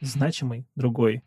значимый другой.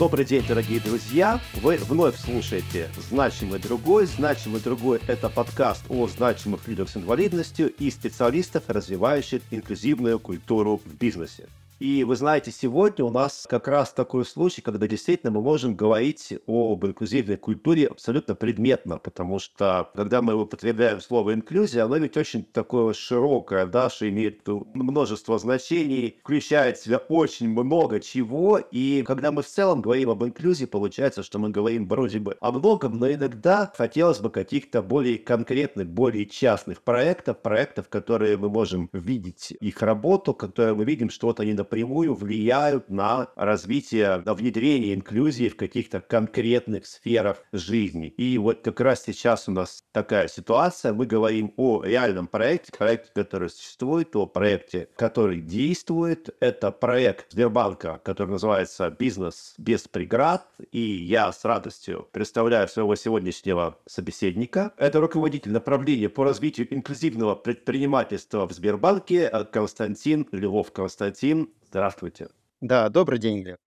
Добрый день, дорогие друзья! Вы вновь слушаете «Значимый другой». «Значимый другой» — это подкаст о значимых людях с инвалидностью и специалистов, развивающих инклюзивную культуру в бизнесе. И вы знаете, сегодня у нас как раз такой случай, когда действительно мы можем говорить об инклюзивной культуре абсолютно предметно, потому что когда мы употребляем слово инклюзия, оно ведь очень такое широкое, да, что имеет множество значений, включает в себя очень много чего, и когда мы в целом говорим об инклюзии, получается, что мы говорим вроде бы о многом, но иногда хотелось бы каких-то более конкретных, более частных проектов, проектов, которые мы можем видеть их работу, которые мы видим, что вот они, напрямую влияют на развитие, на внедрение инклюзии в каких-то конкретных сферах жизни. И вот как раз сейчас у нас такая ситуация. Мы говорим о реальном проекте, проекте, который существует, о проекте, который действует. Это проект Сбербанка, который называется «Бизнес без преград». И я с радостью представляю своего сегодняшнего собеседника. Это руководитель направления по развитию инклюзивного предпринимательства в Сбербанке Константин Львов. Константин, Здравствуйте. Да, добрый день, Глеб.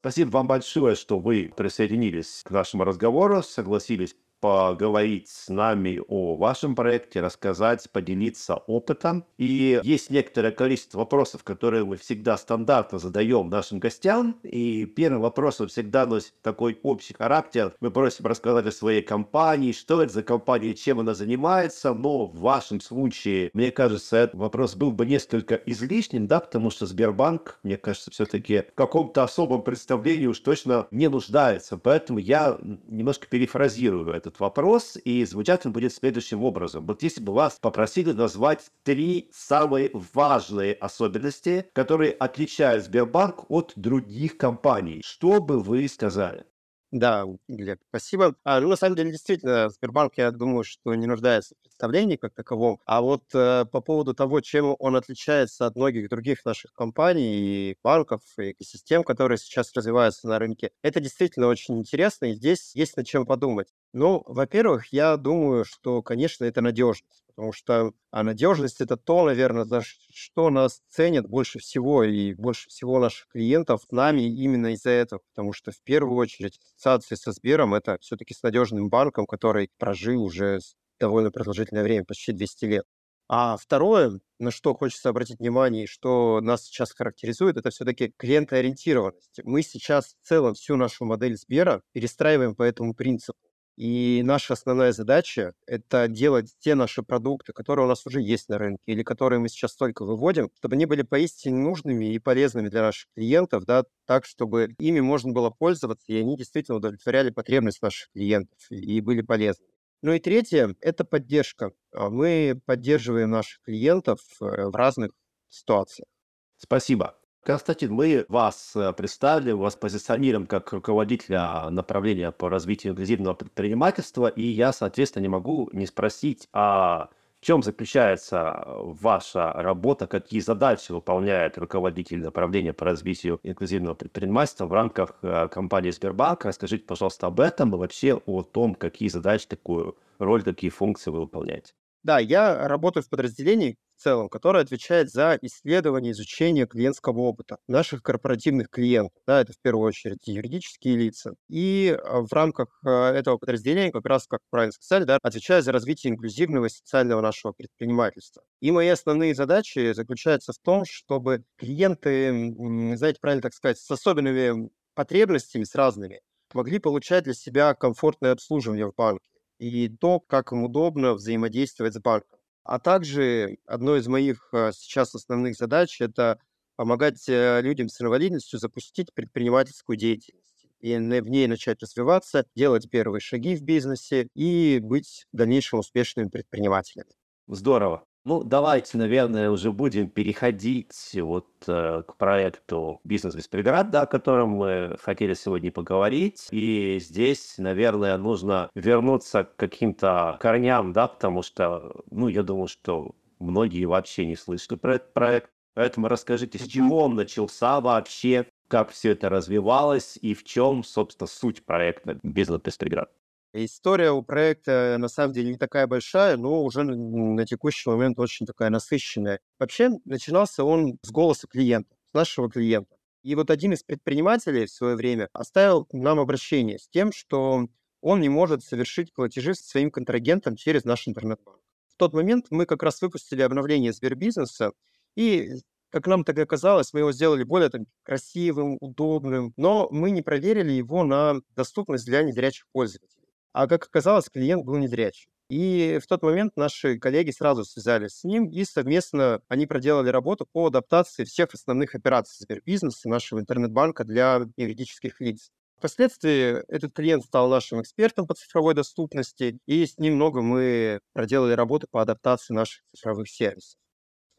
Спасибо вам большое, что вы присоединились к нашему разговору, согласились поговорить с нами о вашем проекте, рассказать, поделиться опытом. И есть некоторое количество вопросов, которые мы всегда стандартно задаем нашим гостям. И первый вопрос он всегда носит такой общий характер. Мы просим рассказать о своей компании, что это за компания, чем она занимается. Но в вашем случае, мне кажется, этот вопрос был бы несколько излишним, да, потому что Сбербанк, мне кажется, все-таки в каком-то особом представлении уж точно не нуждается. Поэтому я немножко перефразирую этот этот вопрос, и звучать он будет следующим образом. Вот если бы вас попросили назвать три самые важные особенности, которые отличают Сбербанк от других компаний, что бы вы сказали? Да, Глеб, спасибо. А, ну, на самом деле, действительно, Сбербанк, я думаю, что не нуждается в представлении как таковом. А вот э, по поводу того, чем он отличается от многих других наших компаний и банков, и экосистем, которые сейчас развиваются на рынке, это действительно очень интересно, и здесь есть над чем подумать. Ну, во-первых, я думаю, что, конечно, это надежность, потому что а надежность это то, наверное, за что нас ценят больше всего и больше всего наших клиентов нами именно из-за этого, потому что в первую очередь ассоциация со Сбером это все-таки с надежным банком, который прожил уже довольно продолжительное время, почти 200 лет. А второе, на что хочется обратить внимание, что нас сейчас характеризует, это все-таки клиентоориентированность. Мы сейчас в целом всю нашу модель Сбера перестраиваем по этому принципу. И наша основная задача– это делать те наши продукты, которые у нас уже есть на рынке или которые мы сейчас только выводим, чтобы они были поистине нужными и полезными для наших клиентов, да, так, чтобы ими можно было пользоваться, и они действительно удовлетворяли потребность наших клиентов и были полезны. Ну и третье– это поддержка. А мы поддерживаем наших клиентов э, в разных ситуациях. Спасибо. Константин, мы вас э, представили, вас позиционируем как руководителя направления по развитию инклюзивного предпринимательства, и я, соответственно, не могу не спросить, а в чем заключается ваша работа, какие задачи выполняет руководитель направления по развитию инклюзивного предпринимательства в рамках э, компании Сбербанк. Расскажите, пожалуйста, об этом и вообще о том, какие задачи, такую роль, какие функции вы выполняете. Да, я работаю в подразделении в целом, которое отвечает за исследование, изучение клиентского опыта наших корпоративных клиентов. Да, это в первую очередь юридические лица. И а, в рамках а, этого подразделения, как раз, как правильно сказали, да, отвечаю за развитие инклюзивного социального нашего предпринимательства. И мои основные задачи заключаются в том, чтобы клиенты, знаете, правильно так сказать, с особенными потребностями, с разными, могли получать для себя комфортное обслуживание в банке и то, как им удобно взаимодействовать с банком. А также одной из моих э, сейчас основных задач– это помогать э, людям с инвалидностью запустить предпринимательскую деятельность и в ней начать развиваться, делать первые шаги в бизнесе и быть в дальнейшем успешными предпринимателями. Здорово. Ну, давайте, наверное, уже будем переходить вот э, к проекту «Бизнес без преград», да, о котором мы хотели сегодня поговорить. И здесь, наверное, нужно вернуться к каким-то корням, да, потому что, ну, я думаю, что многие вообще не слышали про этот проект. Поэтому расскажите, с чего он начался вообще, как все это развивалось и в чем, собственно, суть проекта «Бизнес Пестриград». История у проекта на самом деле не такая большая, но уже на текущий момент очень такая насыщенная. Вообще начинался он с голоса клиента, с нашего клиента. И вот один из предпринимателей в свое время оставил нам обращение с тем, что он не может совершить платежи со своим контрагентом через наш интернет-банк. В тот момент мы как раз выпустили обновление Сбербизнеса, и, как нам тогда казалось, мы его сделали более там, красивым, удобным, но мы не проверили его на доступность для незрячих пользователей. А как оказалось, клиент был незрячий. И в тот момент наши коллеги сразу связались с ним, и совместно они проделали работу по адаптации всех основных операций Сбербизнеса, нашего интернет-банка для юридических лиц. Впоследствии этот клиент стал нашим экспертом по цифровой доступности, и с ним много мы проделали работы по адаптации наших цифровых сервисов.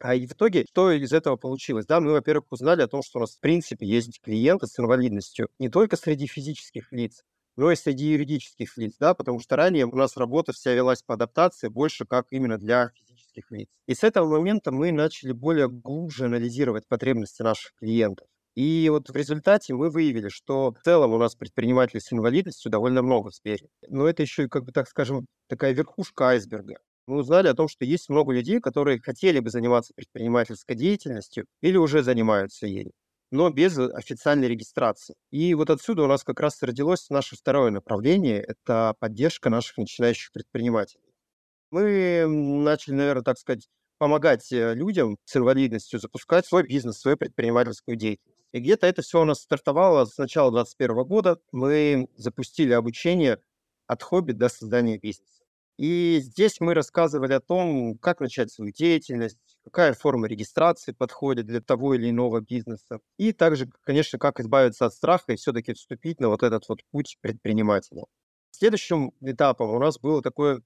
А и в итоге, что из этого получилось? Да, мы, во-первых, узнали о том, что у нас в принципе есть клиенты с инвалидностью не только среди физических лиц, но и среди юридических лиц, да, потому что ранее у нас работа вся велась по адаптации больше как именно для физических лиц. И с этого момента мы начали более глубже анализировать потребности наших клиентов. И вот в результате мы выявили, что в целом у нас предпринимателей с инвалидностью довольно много в Сбере. Но это еще, как бы так скажем, такая верхушка айсберга. Мы узнали о том, что есть много людей, которые хотели бы заниматься предпринимательской деятельностью или уже занимаются ею, но без официальной регистрации. И вот отсюда у нас как раз родилось наше второе направление – это поддержка наших начинающих предпринимателей. Мы начали, наверное, так сказать, помогать э, людям с инвалидностью запускать свой бизнес, свою предпринимательскую деятельность. И где-то это все у нас стартовало с начала 2021 года. Мы запустили обучение от хобби до создания бизнеса. И здесь мы рассказывали о том, как начать свою деятельность, какая форма регистрации подходит для того или иного бизнеса. И также, конечно, как избавиться от страха и все-таки вступить на вот этот вот путь предпринимателя. Следующим этапом у нас был такой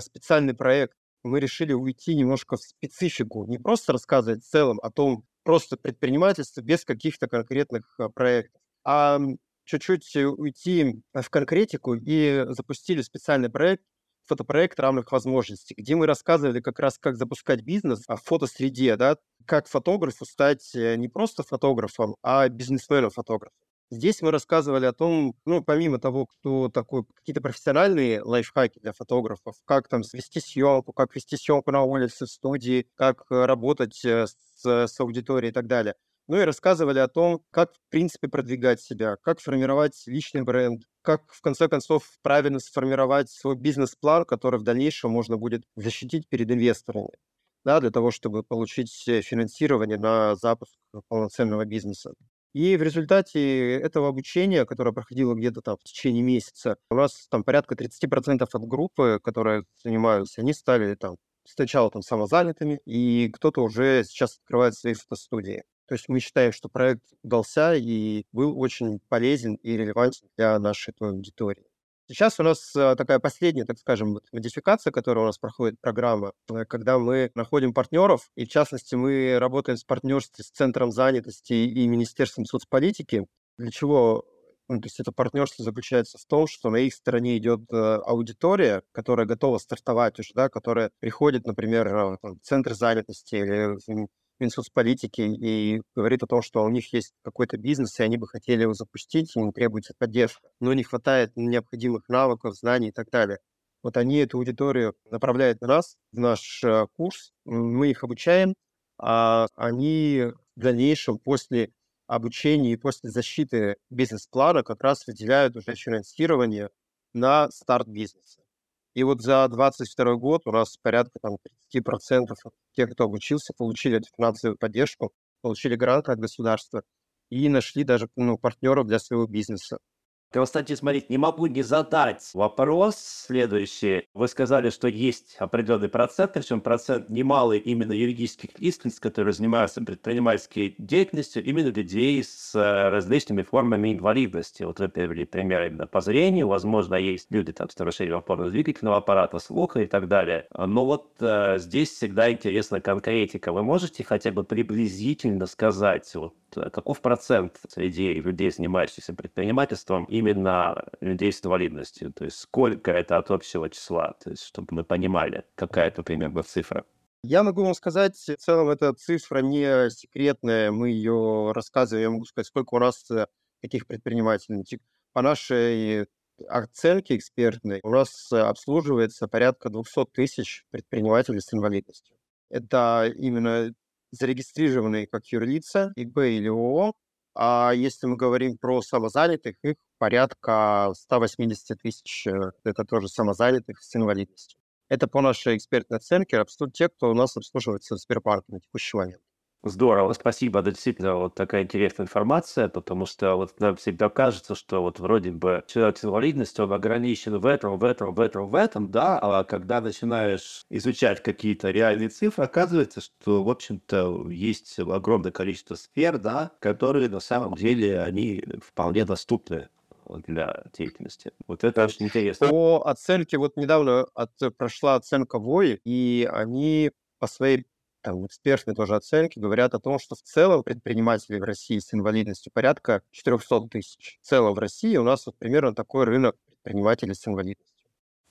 специальный проект. Мы решили уйти немножко в специфику, не просто рассказывать в целом о том, просто предпринимательство без каких-то конкретных а, проектов, а чуть-чуть уйти в конкретику и запустили специальный проект, фотопроект равных возможностей, где мы рассказывали как раз, как запускать бизнес в фотосреде, да, как фотографу стать э, не просто фотографом, а бизнесменом-фотографом. Здесь мы рассказывали о том, ну, помимо того, кто такой, какие-то профессиональные лайфхаки для фотографов, как там свести съемку, как вести съемку на улице, в студии, как э, работать э, с, с аудиторией и так далее. Ну и рассказывали о том, как, в принципе, продвигать себя, как формировать личный бренд, как, в конце концов, правильно сформировать свой бизнес-план, который в дальнейшем можно будет защитить перед инвесторами, да, для того, чтобы получить э, финансирование на запуск полноценного бизнеса. И в результате этого обучения, которое проходило где-то там в течение месяца, у нас там порядка 30% от группы, которые занимаются, они стали там сначала там самозанятыми, и кто-то уже сейчас открывает свои фотостудии. То есть мы считаем, что проект удался и был очень полезен и релевантен для нашей аудитории. Сейчас у нас э, такая последняя, так скажем, модификация, которая у нас проходит программа, э, когда мы находим партнеров, и в частности мы работаем с партнерством с Центром занятости и Министерством соцполитики. Для чего ну, то есть это партнерство заключается в том, что на их стороне идет э, аудитория, которая готова стартовать уже, да, которая приходит, например, в центр занятости или Минсоцполитики и говорит о том, что у них есть какой-то бизнес, и они бы хотели его запустить, им требуется поддержка, но не хватает необходимых навыков, знаний и так далее. Вот они эту аудиторию направляют на нас, в наш э, курс, мы их обучаем, а они в дальнейшем после обучения и после защиты бизнес-плана как раз выделяют уже финансирование на старт бизнеса. И вот за 22 год у нас порядка там 30% тех, кто обучился, получили эту финансовую поддержку, получили гранты от государства и нашли даже ну, партнеров для своего бизнеса. Константин, смотрите, не могу не задать вопрос следующий. Вы сказали, что есть определенный процент, причем процент немалый именно юридических лиц, которые занимаются предпринимательской деятельностью, именно людей с э, различными формами инвалидности. Вот вы привели пример именно по зрению, возможно, есть люди там, с нарушением опорно-двигательного аппарата, слуха и так далее. Но вот э, здесь всегда интересна конкретика. Вы можете хотя бы приблизительно сказать, вот, э, каков процент среди людей, занимающихся предпринимательством, и именно людей с инвалидностью? То есть сколько это от общего числа? То есть чтобы мы понимали, какая это примерно цифра. Я могу вам сказать, в целом эта цифра не секретная, мы ее рассказываем, я могу сказать, сколько у нас э, таких предпринимателей. По нашей оценке экспертной у нас обслуживается порядка 200 тысяч предпринимателей с инвалидностью. Это именно зарегистрированные как юрлица, ИП или ООО, а если мы говорим про самозанятых, их порядка 180 тысяч, э, это тоже самозанятых с инвалидностью. Это по нашей экспертной оценке абсолютно те, кто у нас обслуживается в Сбербанке на текущий момент. Здорово, спасибо. Это действительно вот такая интересная информация, потому что вот нам всегда кажется, что вот вроде бы человек с инвалидностью, он ограничен в этом, в этом, в этом, в этом, да, а когда начинаешь изучать какие-то реальные цифры, оказывается, что, в общем-то, есть огромное количество сфер, да, которые на самом деле, они вполне доступны для деятельности. Вот это очень интересно. По оценке, вот недавно от, прошла оценка ВОИ, и они по своей там, экспертные тоже оценки говорят о том, что в целом предпринимателей в России с инвалидностью порядка 400 тысяч. В целом в России у нас вот примерно такой рынок предпринимателей с инвалидностью.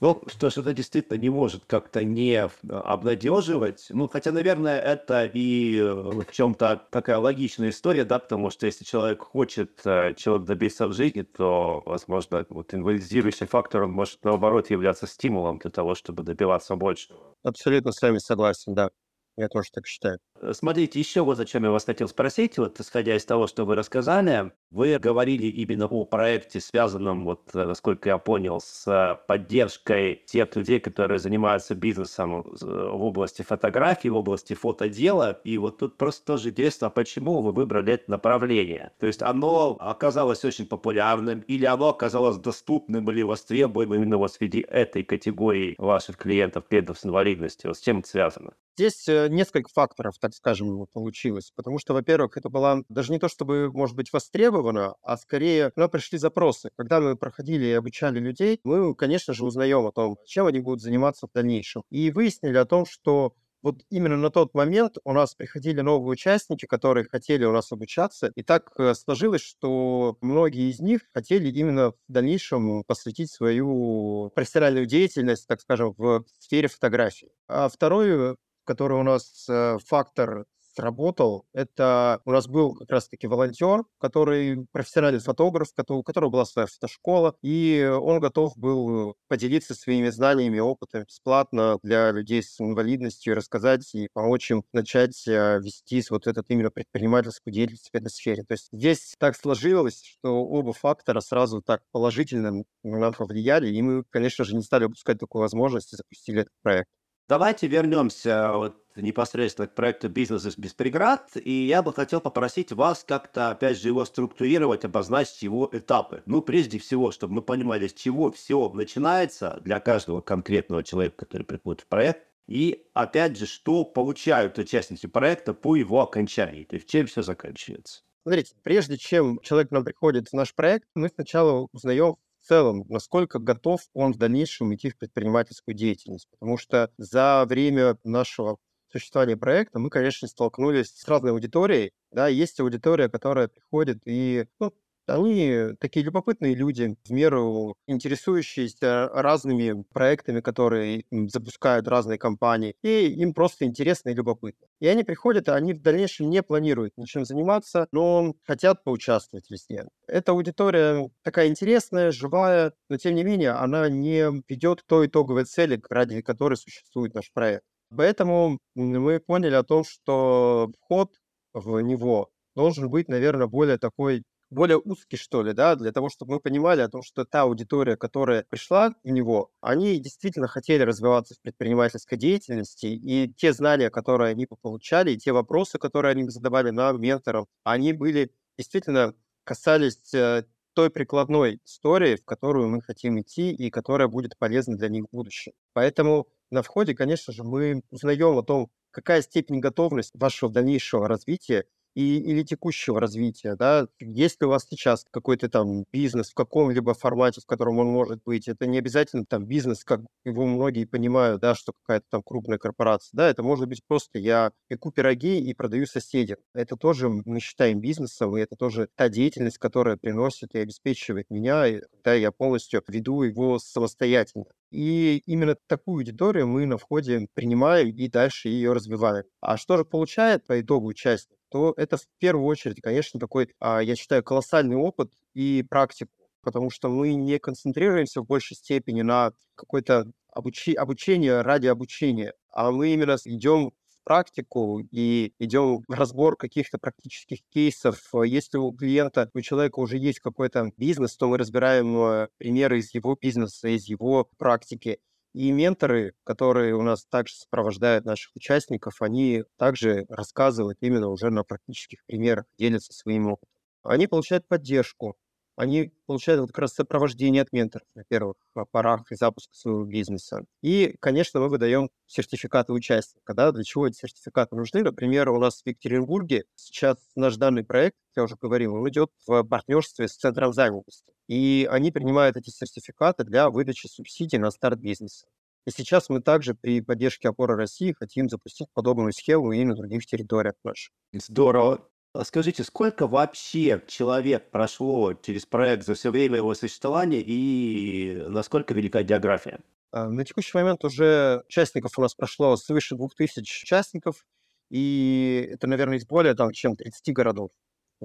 Ну, что ж, это действительно не может как-то не обнадеживать. Ну, хотя, наверное, это и э, в чем-то такая логичная история, да, потому что если человек хочет, э, человек добиться в жизни, то, возможно, вот инвалидизирующий фактор, он может, наоборот, являться стимулом для того, чтобы добиваться больше. Абсолютно с вами согласен, да. Я тоже так считаю. Э, смотрите, еще вот зачем я вас хотел спросить, вот исходя из того, что вы рассказали, вы говорили именно о проекте, связанном, вот, э, насколько я понял, с э, поддержкой тех людей, которые занимаются бизнесом в области фотографии, в области фотодела. И вот тут просто тоже интересно, а почему вы выбрали это направление? То есть оно оказалось очень популярным или оно оказалось доступным или востребуемым именно вот среди этой категории ваших клиентов, клиентов с инвалидностью? Вот с чем это связано? Здесь несколько факторов, так скажем, получилось. Потому что, во-первых, это была даже не то, чтобы, может быть, востребовано, а скорее к нам пришли запросы. Когда мы проходили и обучали людей, мы, конечно же, узнаем о том, чем они будут заниматься в дальнейшем. И выяснили о том, что вот именно на тот момент у нас приходили новые участники, которые хотели у нас обучаться, и так э, сложилось, что многие из них хотели именно в дальнейшем посвятить свою профессиональную деятельность, так скажем, в сфере фотографии. А второй который у нас э, фактор сработал. Это у нас был как раз-таки волонтер, который профессиональный фотограф, у которого была своя фотошкола, и он готов был поделиться своими знаниями, опытом бесплатно для людей с инвалидностью, рассказать и помочь им начать э, вести вот этот именно предпринимательскую деятельность в этой сфере. То есть здесь так сложилось, что оба фактора сразу так положительно на нас повлияли, и мы, конечно же, не стали упускать такую возможность и запустили этот проект. Давайте вернемся вот непосредственно к проекту «Бизнес без преград», и я бы хотел попросить вас как-то, опять же, его структурировать, обозначить его этапы. Ну, прежде всего, чтобы мы понимали, с чего все начинается для каждого конкретного человека, который приходит в проект, и, опять же, что получают участники проекта по его окончании, то есть чем все заканчивается. Смотрите, прежде чем человек к нам приходит в наш проект, мы сначала узнаем в целом, насколько готов он в дальнейшем идти в предпринимательскую деятельность. Потому что за время нашего существования проекта мы, конечно, столкнулись с разной аудиторией. Да, есть аудитория, которая приходит и ну, они такие любопытные люди, в меру интересующиеся разными проектами, которые запускают разные компании, и им просто интересно и любопытно. И они приходят, и они в дальнейшем не планируют ничем заниматься, но хотят поучаствовать везде. Эта аудитория такая интересная, живая, но тем не менее она не ведет к той итоговой цели, ради которой существует наш проект. Поэтому мы поняли о том, что вход в него должен быть, наверное, более такой более узкий, что ли, да, для того, чтобы мы понимали о том, что та аудитория, которая пришла в него, они действительно хотели развиваться в предпринимательской деятельности, и те знания, которые они получали, и те вопросы, которые они задавали нам, менторам, они были действительно касались э, той прикладной истории, в которую мы хотим идти и которая будет полезна для них в будущем. Поэтому на входе, конечно же, мы узнаем о том, какая степень готовности вашего дальнейшего развития и, или текущего развития, да, есть ли у вас сейчас какой-то там бизнес в каком-либо формате, в котором он может быть, это не обязательно там бизнес, как его многие понимают, да, что какая-то там крупная корпорация, да, это может быть просто я пеку пироги и продаю соседям. Это тоже мы считаем бизнесом, и это тоже та деятельность, которая приносит и обеспечивает меня, и, когда я полностью веду его самостоятельно. И именно такую аудиторию мы на входе принимаем и дальше ее развиваем. А что же получает по итогу участник? То это в первую очередь, конечно, такой, а, я считаю, колоссальный опыт и практику, потому что мы не концентрируемся в большей степени на какое-то обучи- обучение ради обучения, а мы именно идем практику и идем в разбор каких-то практических кейсов. Если у клиента, у человека уже есть какой-то бизнес, то мы разбираем э, примеры из его бизнеса, из его практики. И менторы, которые у нас также сопровождают наших участников, они также рассказывают именно уже на практических примерах, делятся своим опытом. Они получают поддержку, они получают вот как раз сопровождение от менторов на первых а, порах и запуска своего бизнеса. И, конечно, мы выдаем сертификаты участника. Да? Для чего эти сертификаты нужны? Например, у нас в Екатеринбурге сейчас наш данный проект, я уже говорил, он идет в партнерстве с Центром занятости. И они принимают эти сертификаты для выдачи субсидий на старт бизнеса. И сейчас мы также при поддержке опоры России хотим запустить подобную схему и на других территориях наших. Здорово. А скажите, сколько вообще человек прошло через проект за все время его существования и насколько велика география? А, на текущий момент уже участников у нас прошло свыше 2000 участников, и это, наверное, из более там, чем 30 городов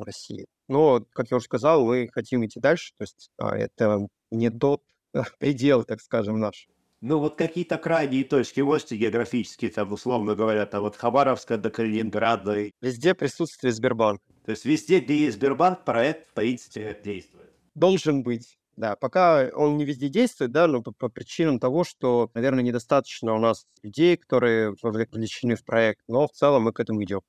в России. Но, как я уже сказал, мы хотим идти дальше, то есть а, это не тот предел, так скажем, наш. Ну, вот какие-то крайние точки можете географические, там, условно говоря, там, вот Хабаровска до Калининграда. Везде присутствие Сбербанка. То есть везде, где есть Сбербанк, проект, в принципе, действует. Должен быть. Да, пока он не везде действует, да, но по, по причинам того, что, наверное, недостаточно у нас людей, которые вовлечены в проект, но в целом мы к этому идем.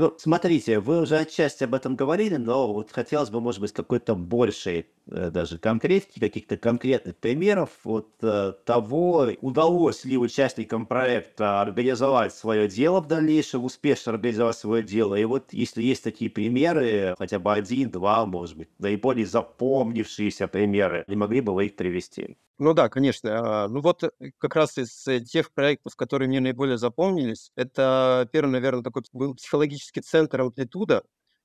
Ну, смотрите, вы уже отчасти об этом говорили, но вот хотелось бы, может быть, какой-то большей э, даже конкретики, каких-то конкретных примеров вот э, того, удалось ли участникам проекта организовать свое дело в дальнейшем, успешно организовать свое дело. И вот если есть такие примеры, хотя бы один, два, может быть, наиболее запомнившиеся примеры, не могли бы вы их привести? Ну да, конечно. А, ну вот э, как раз из э, тех проектов, которые мне наиболее запомнились, это первый, наверное, такой был психологический центр «Амплитуда»,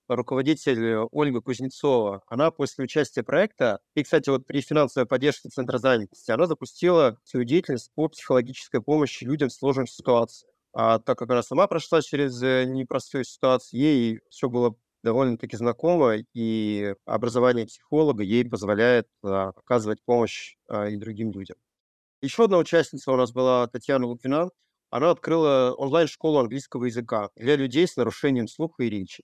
руководитель Ольга Кузнецова, она после участия проекта, и, кстати, вот при финансовой поддержке Центра занятости, она запустила свою деятельность по психологической помощи людям в сложных ситуациях. А так как она сама прошла через э, непростую ситуацию, ей все было довольно-таки знакома, и образование психолога ей позволяет а, оказывать помощь а, и другим людям. Еще одна участница у нас была Татьяна Луквина. Она открыла онлайн-школу английского языка для людей с нарушением слуха и речи.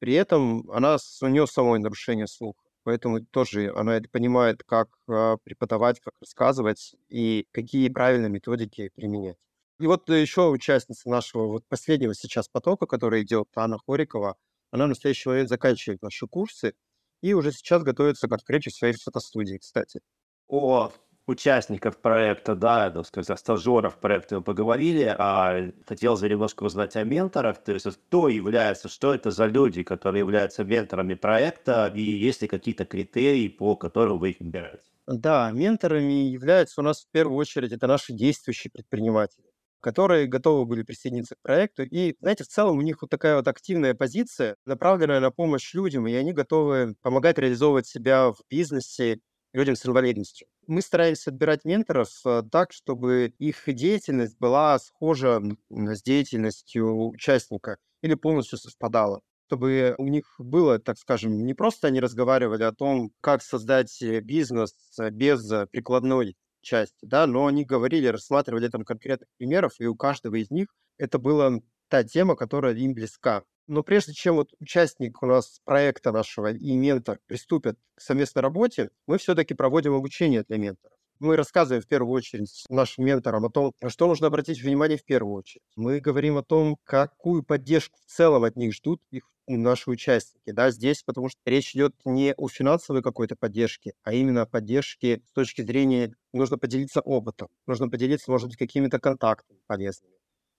При этом она, у нее самой нарушение слуха, поэтому тоже она понимает, как а, преподавать, как рассказывать и какие правильные методики применять. И вот еще участница нашего вот последнего сейчас потока, который идет, Анна Хорикова, она в настоящий момент заканчивает наши курсы и уже сейчас готовится к открытию своей фотостудии, кстати. О участников проекта, да, так сказать, о стажеров проекта мы поговорили, а хотелось бы немножко узнать о менторах, то есть кто является, что это за люди, которые являются менторами проекта, и есть ли какие-то критерии, по которым вы их выбираете? Да, менторами являются у нас в первую очередь это наши действующие предприниматели которые готовы были присоединиться к проекту. И, знаете, в целом у них вот такая вот активная позиция, направленная на помощь людям, и они готовы помогать реализовывать себя в бизнесе людям с инвалидностью. Мы стараемся отбирать менторов э, так, чтобы их деятельность была схожа с деятельностью участника или полностью совпадала чтобы у них было, так скажем, не просто они разговаривали о том, как создать э, бизнес э, без прикладной части, да, но они говорили, рассматривали там конкретных примеров, и у каждого из них это была та тема, которая им близка. Но прежде чем вот участник у нас проекта нашего и ментор приступят к совместной работе, мы все-таки проводим обучение для менторов. Мы рассказываем в первую очередь нашим менторам о том, что нужно обратить внимание в первую очередь. Мы говорим о том, какую поддержку в целом от них ждут их наши участники. Да, здесь, потому что речь идет не о финансовой какой-то поддержке, а именно о поддержке с точки зрения, нужно поделиться опытом, нужно поделиться, может быть, какими-то контактами полезными.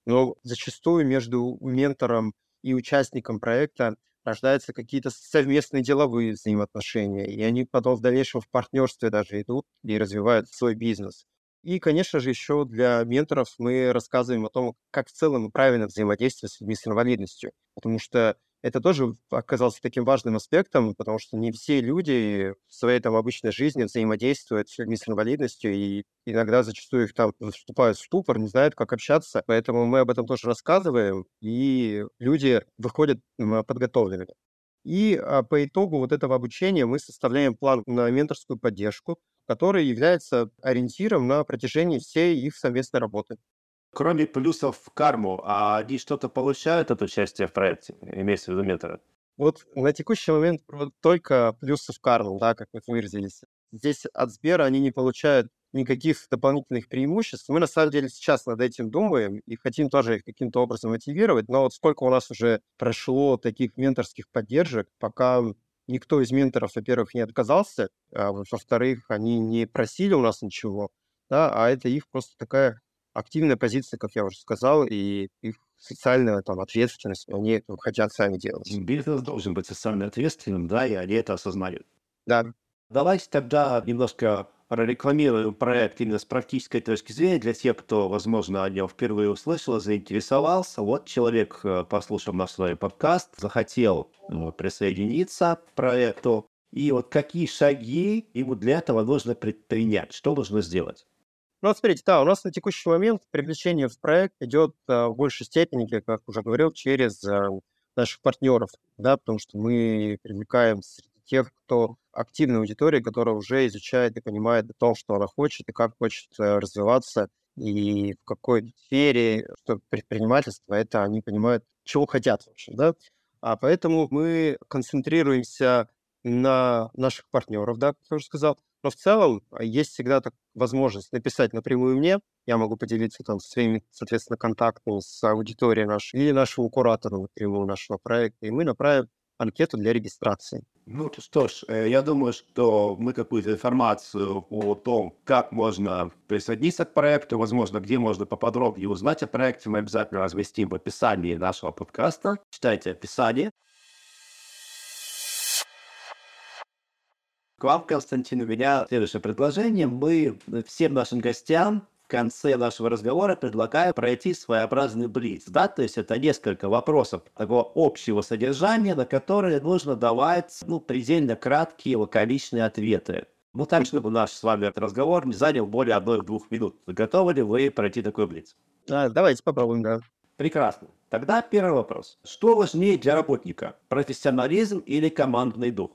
Но зачастую между ментором и участником проекта рождаются какие-то совместные деловые взаимоотношения, и они потом в дальнейшем в партнерстве даже идут и развивают свой бизнес. И, конечно же, еще для менторов мы рассказываем о том, как в целом правильно взаимодействовать с людьми с инвалидностью, потому что это тоже оказалось таким важным аспектом, потому что не все люди в своей там обычной жизни взаимодействуют с людьми с инвалидностью, и иногда зачастую их там вступают в ступор, не знают, как общаться. Поэтому мы об этом тоже рассказываем, и люди выходят подготовленными. И а, по итогу вот этого обучения мы составляем план на менторскую поддержку, который является ориентиром на протяжении всей их совместной работы. Кроме плюсов в карму, а они что-то получают от участия в проекте, имеется в виду методы? Вот на текущий момент только плюсы в карму, да, как вы выразились. Здесь от Сбера они не получают никаких дополнительных преимуществ. Мы на самом деле сейчас над этим думаем и хотим тоже их каким-то образом мотивировать, но вот сколько у нас уже прошло таких менторских поддержек, пока никто из менторов, во-первых, не отказался, а во-вторых, они не просили у нас ничего, да, а это их просто такая активная позиция, как я уже сказал, и их социальная там, ответственность, они это хотят сами делать. Бизнес должен быть социально ответственным, да, и они это осознают. Да. Давайте тогда немножко прорекламируем проект именно с практической точки зрения для тех, кто, возможно, о нем впервые услышал, заинтересовался. Вот человек, э, послушав наш свой подкаст, захотел э, присоединиться к проекту. И вот какие шаги ему для этого нужно предпринять? Что нужно сделать? Ну, смотрите, да, у нас на текущий момент привлечение в проект идет а, в большей степени, как уже говорил, через а, наших партнеров, да, потому что мы привлекаем среди тех, кто активная аудитория, которая уже изучает и понимает о том, что она хочет и как хочет а, развиваться, и в какой сфере, что предпринимательство, это они понимают, чего хотят, в общем, да. А поэтому мы концентрируемся на наших партнеров, да, как я уже сказал, но в целом а, есть всегда так, возможность написать напрямую мне. Я могу поделиться там своими, соответственно, контактами с аудиторией нашей или нашему куратору напрямую нашего проекта, и мы направим анкету для регистрации. Ну что ж, э, я думаю, что мы какую-то информацию о том, как можно присоединиться к проекту, возможно, где можно поподробнее узнать о проекте, мы обязательно разместим в описании нашего подкаста. Читайте описание. К вам, Константин, у меня следующее предложение. Мы всем нашим гостям в конце нашего разговора предлагаю пройти своеобразный блиц. Да? То есть это несколько вопросов такого общего содержания, на которые нужно давать ну, предельно краткие лаконичные ответы. Ну, так, чтобы наш с вами разговор не занял более одной-двух минут. Готовы ли вы пройти такой блиц? А, давайте попробуем, да. Прекрасно. Тогда первый вопрос. Что важнее для работника? Профессионализм или командный дух?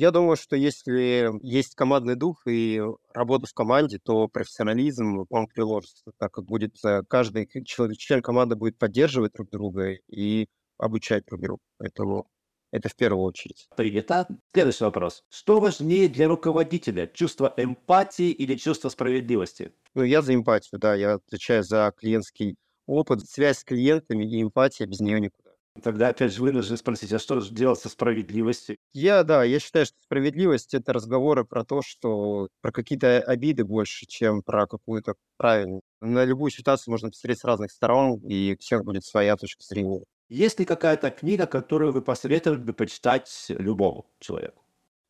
Я думаю, что если есть командный дух и работа в команде, то профессионализм, он приложится, так как будет э, каждый человек, член команды будет поддерживать друг друга и обучать друг друга. Поэтому это в первую очередь. Принято. Следующий вопрос. Что важнее для руководителя? Чувство эмпатии или чувство справедливости? Ну, я за эмпатию, да. Я отвечаю за клиентский опыт, связь с клиентами и эмпатия, без нее никуда. Тогда опять же вынужден спросить, а что же делать со справедливостью? Я, да, я считаю, что справедливость– это разговоры про то, что про какие-то обиды больше, чем про какую-то правильную. На любую ситуацию можно посмотреть с разных сторон, и у всех будет своя точка зрения. Есть ли какая-то книга, которую вы посоветовали бы почитать любому человеку?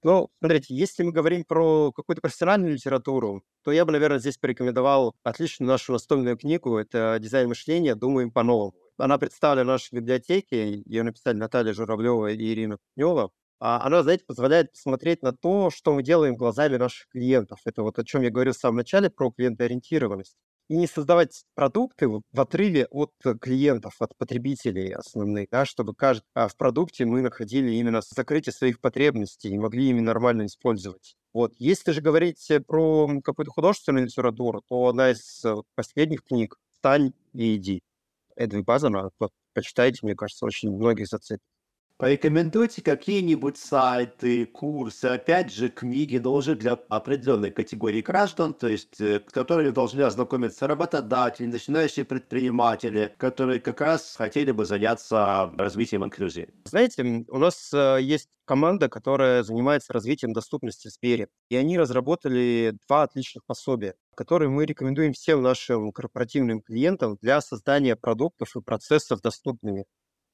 Ну, смотрите, если мы говорим про какую-то профессиональную литературу, то я бы, наверное, здесь порекомендовал отличную нашу настольную книгу. Это «Дизайн мышления. Думаем по-новому». Она представлена в нашей библиотеке, ее написали Наталья Журавлева и Ирина Пнева. А она, знаете, позволяет посмотреть на то, что мы делаем глазами наших клиентов. Это вот о чем я говорил в самом начале про клиентоориентированность. И не создавать продукты в отрыве от клиентов, от потребителей основных, да, чтобы каждый, а в продукте мы находили именно закрытие своих потребностей и могли ими нормально использовать. Вот. Если же говорить про какую-то художественную литературу, то одна из э, последних книг «Встань и иди». Эдвин Базана, почитайте, мне кажется, очень многих зацепит. Порекомендуйте какие-нибудь сайты, курсы, опять же, книги, но уже для определенной категории граждан, то есть, э, которые должны ознакомиться работодатели, начинающие предприниматели, которые как раз хотели бы заняться развитием инклюзии. Знаете, у нас э, есть команда, которая занимается развитием доступности в сфере, и они разработали два отличных пособия которые мы рекомендуем всем нашим корпоративным клиентам для создания продуктов и процессов доступными.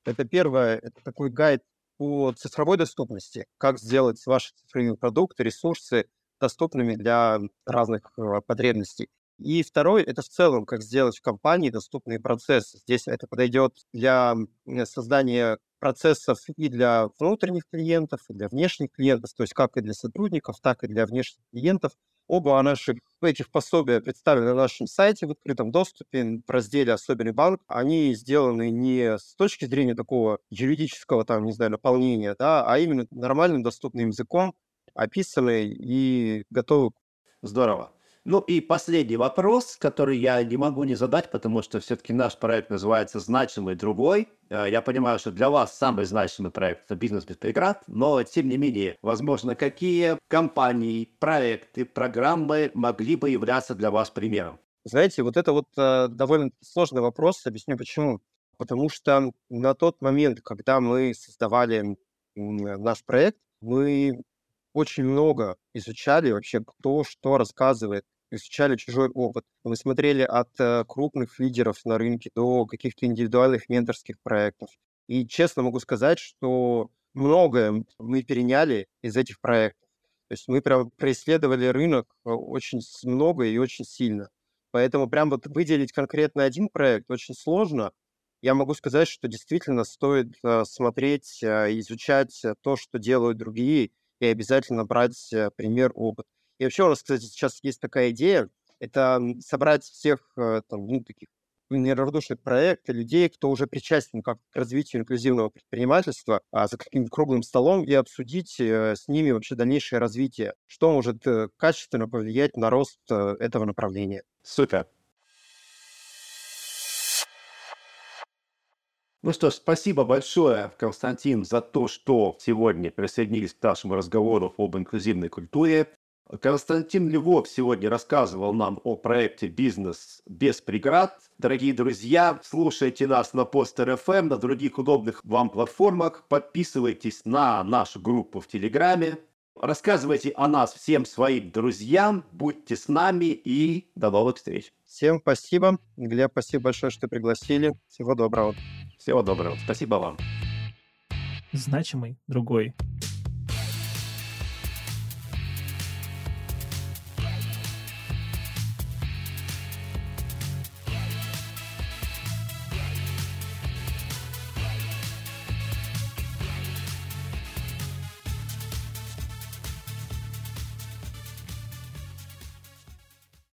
Это первое, это такой гайд по цифровой доступности, как сделать ваши цифровые продукты, ресурсы доступными для разных э, потребностей. И второй — это в целом, как сделать в компании доступные процессы. Здесь это подойдет для создания процессов и для внутренних клиентов, и для внешних клиентов, то есть как и для сотрудников, так и для внешних клиентов. Оба наших этих пособия представлены на нашем сайте в открытом доступе в разделе «Особенный банк». Они сделаны не с точки зрения такого юридического, там, не знаю, наполнения, да, а именно нормальным доступным языком, описаны и готовы. Здорово. Ну и последний вопрос, который я не могу не задать, потому что все-таки наш проект называется «Значимый другой». Э, я понимаю, что для вас самый значимый проект – это «Бизнес без преград», но тем не менее, возможно, какие компании, проекты, программы могли бы являться для вас примером? Знаете, вот это вот э, довольно сложный вопрос, объясню почему. Потому что на тот момент, когда мы создавали наш проект, мы очень много изучали вообще, кто что рассказывает изучали чужой опыт. Мы смотрели от э, крупных лидеров на рынке до каких-то индивидуальных менторских проектов. И честно могу сказать, что многое мы переняли из этих проектов. То есть мы прям преследовали рынок э, очень много и очень сильно. Поэтому прям вот выделить конкретно один проект очень сложно. Я могу сказать, что действительно стоит э, смотреть, изучать то, что делают другие, и обязательно брать пример опыт. И вообще у нас, кстати, сейчас есть такая идея, это собрать всех э, там, ну, таких неравнодушных проекта, людей, кто уже причастен как к развитию инклюзивного предпринимательства, а за каким-то круглым столом и обсудить э, с ними вообще дальнейшее развитие, что может э, качественно повлиять на рост этого направления. Супер. Ну что ж, спасибо большое, Константин, за то, что сегодня присоединились к нашему разговору об инклюзивной культуре. Константин Львов сегодня рассказывал нам о проекте «Бизнес без преград». Дорогие друзья, слушайте нас на Постер FM, на других удобных вам платформах. Подписывайтесь на нашу группу в Телеграме. Рассказывайте о нас всем своим друзьям. Будьте с нами и до новых встреч. Всем спасибо. Глеб, спасибо большое, что пригласили. Всего доброго. Всего доброго. Спасибо вам. Значимый другой.